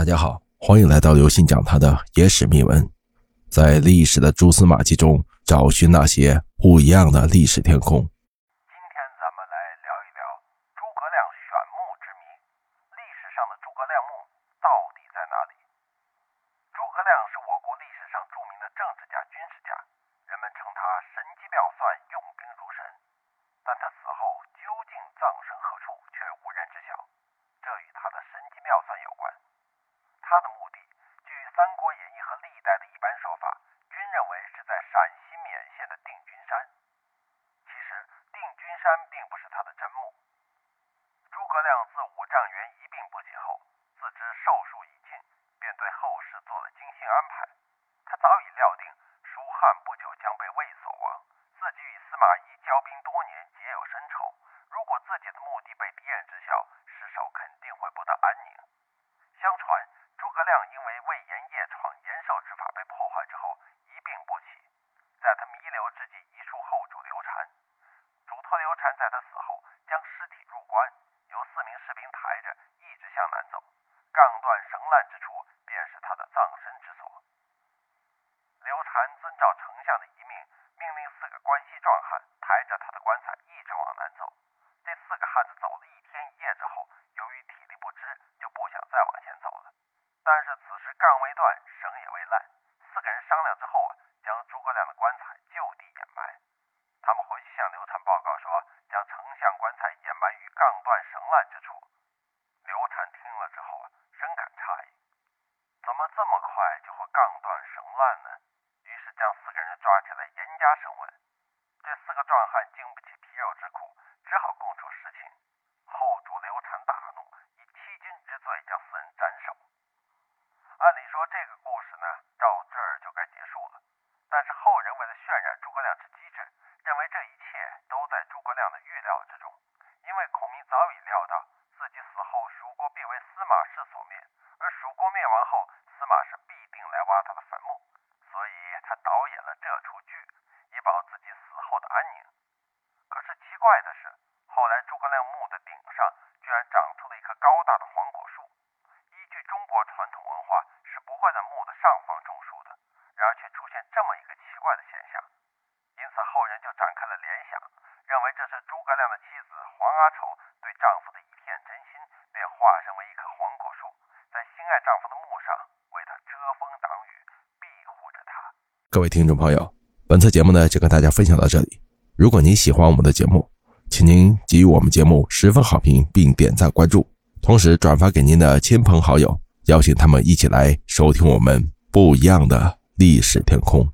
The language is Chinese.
大家好，欢迎来到刘信讲他的野史秘闻，在历史的蛛丝马迹中找寻那些不一样的历史天空。今天咱们来聊一聊诸葛亮选墓之谜。历史上的诸葛亮墓到底在哪里？诸葛亮是我国历史上著名的政治家、军事家，人们称他神机妙算、用兵如神。但他死后究竟葬身何处，却无人知晓。这与他的神机妙算有关。他的墓地，据《三国演义》和历代的一般说法，均认为是在陕西勉县的定军山。其实，定军山并不是他的真墓。诸葛亮自五丈原一病不起后，自知寿数已尽，便对后是做了精心安排。他早已料定蜀汉不久将被魏所亡，自己与司马懿交兵多年，结有深仇。如果自己的目的被敌人知晓，尸首肯定会不得安宁。相传。诸葛亮因为魏延夜闯延寿之法被破坏之后一病不起，在他弥留之际遗书后主刘禅，嘱托刘禅在他死后将尸体入棺，由四名士兵抬着一直向南走，杠断绳烂之处便是他的葬身之所。刘禅遵照丞相的遗命，命令四个关西壮汉抬着他的棺材一直往南走。这四个汉子走了一天一夜之后，由于体力不支，就不想再往前走了。但是此时杠未断，绳也未烂，四个人商量之后啊，将诸葛亮的棺材就地掩埋。他们回去向刘禅报告说，将丞相棺材掩埋于杠断绳烂之处。刘禅听了之后啊，深感诧异，怎么这么快就会杠断绳烂呢？于是将四个人抓起来严加审问。这四个壮汉经不起皮肉之苦，只好供出实情。后主刘禅大怒，以欺君之罪将四人斩首。按理说这个故事呢，到这儿就该结束了。但是后人为了渲染诸葛亮之机智，认为这一切都在诸葛亮的预料之中。因为孔明早已料到自己死后蜀国必为司马氏所灭，而蜀国灭亡后，司马氏必定来挖他的坟墓，所以他导演了这出剧，以保自己死后的安宁。可是奇怪的是，后来诸葛亮墓的顶上居然长出了一棵高大的黄果树。依据中国传统文化，是不会在墓的上方种树的，然而却出现这么一个奇怪的现象，因此后人就展开了联想，认为这是诸葛亮的妻子黄阿丑对丈夫的一片真心，便化身为一棵黄果树，在心爱丈夫的墓上为他遮风挡雨，庇护着他。各位听众朋友，本次节目呢就跟大家分享到这里。如果您喜欢我们的节目，请您给予我们节目十分好评，并点赞关注。同时转发给您的亲朋好友，邀请他们一起来收听我们不一样的历史天空。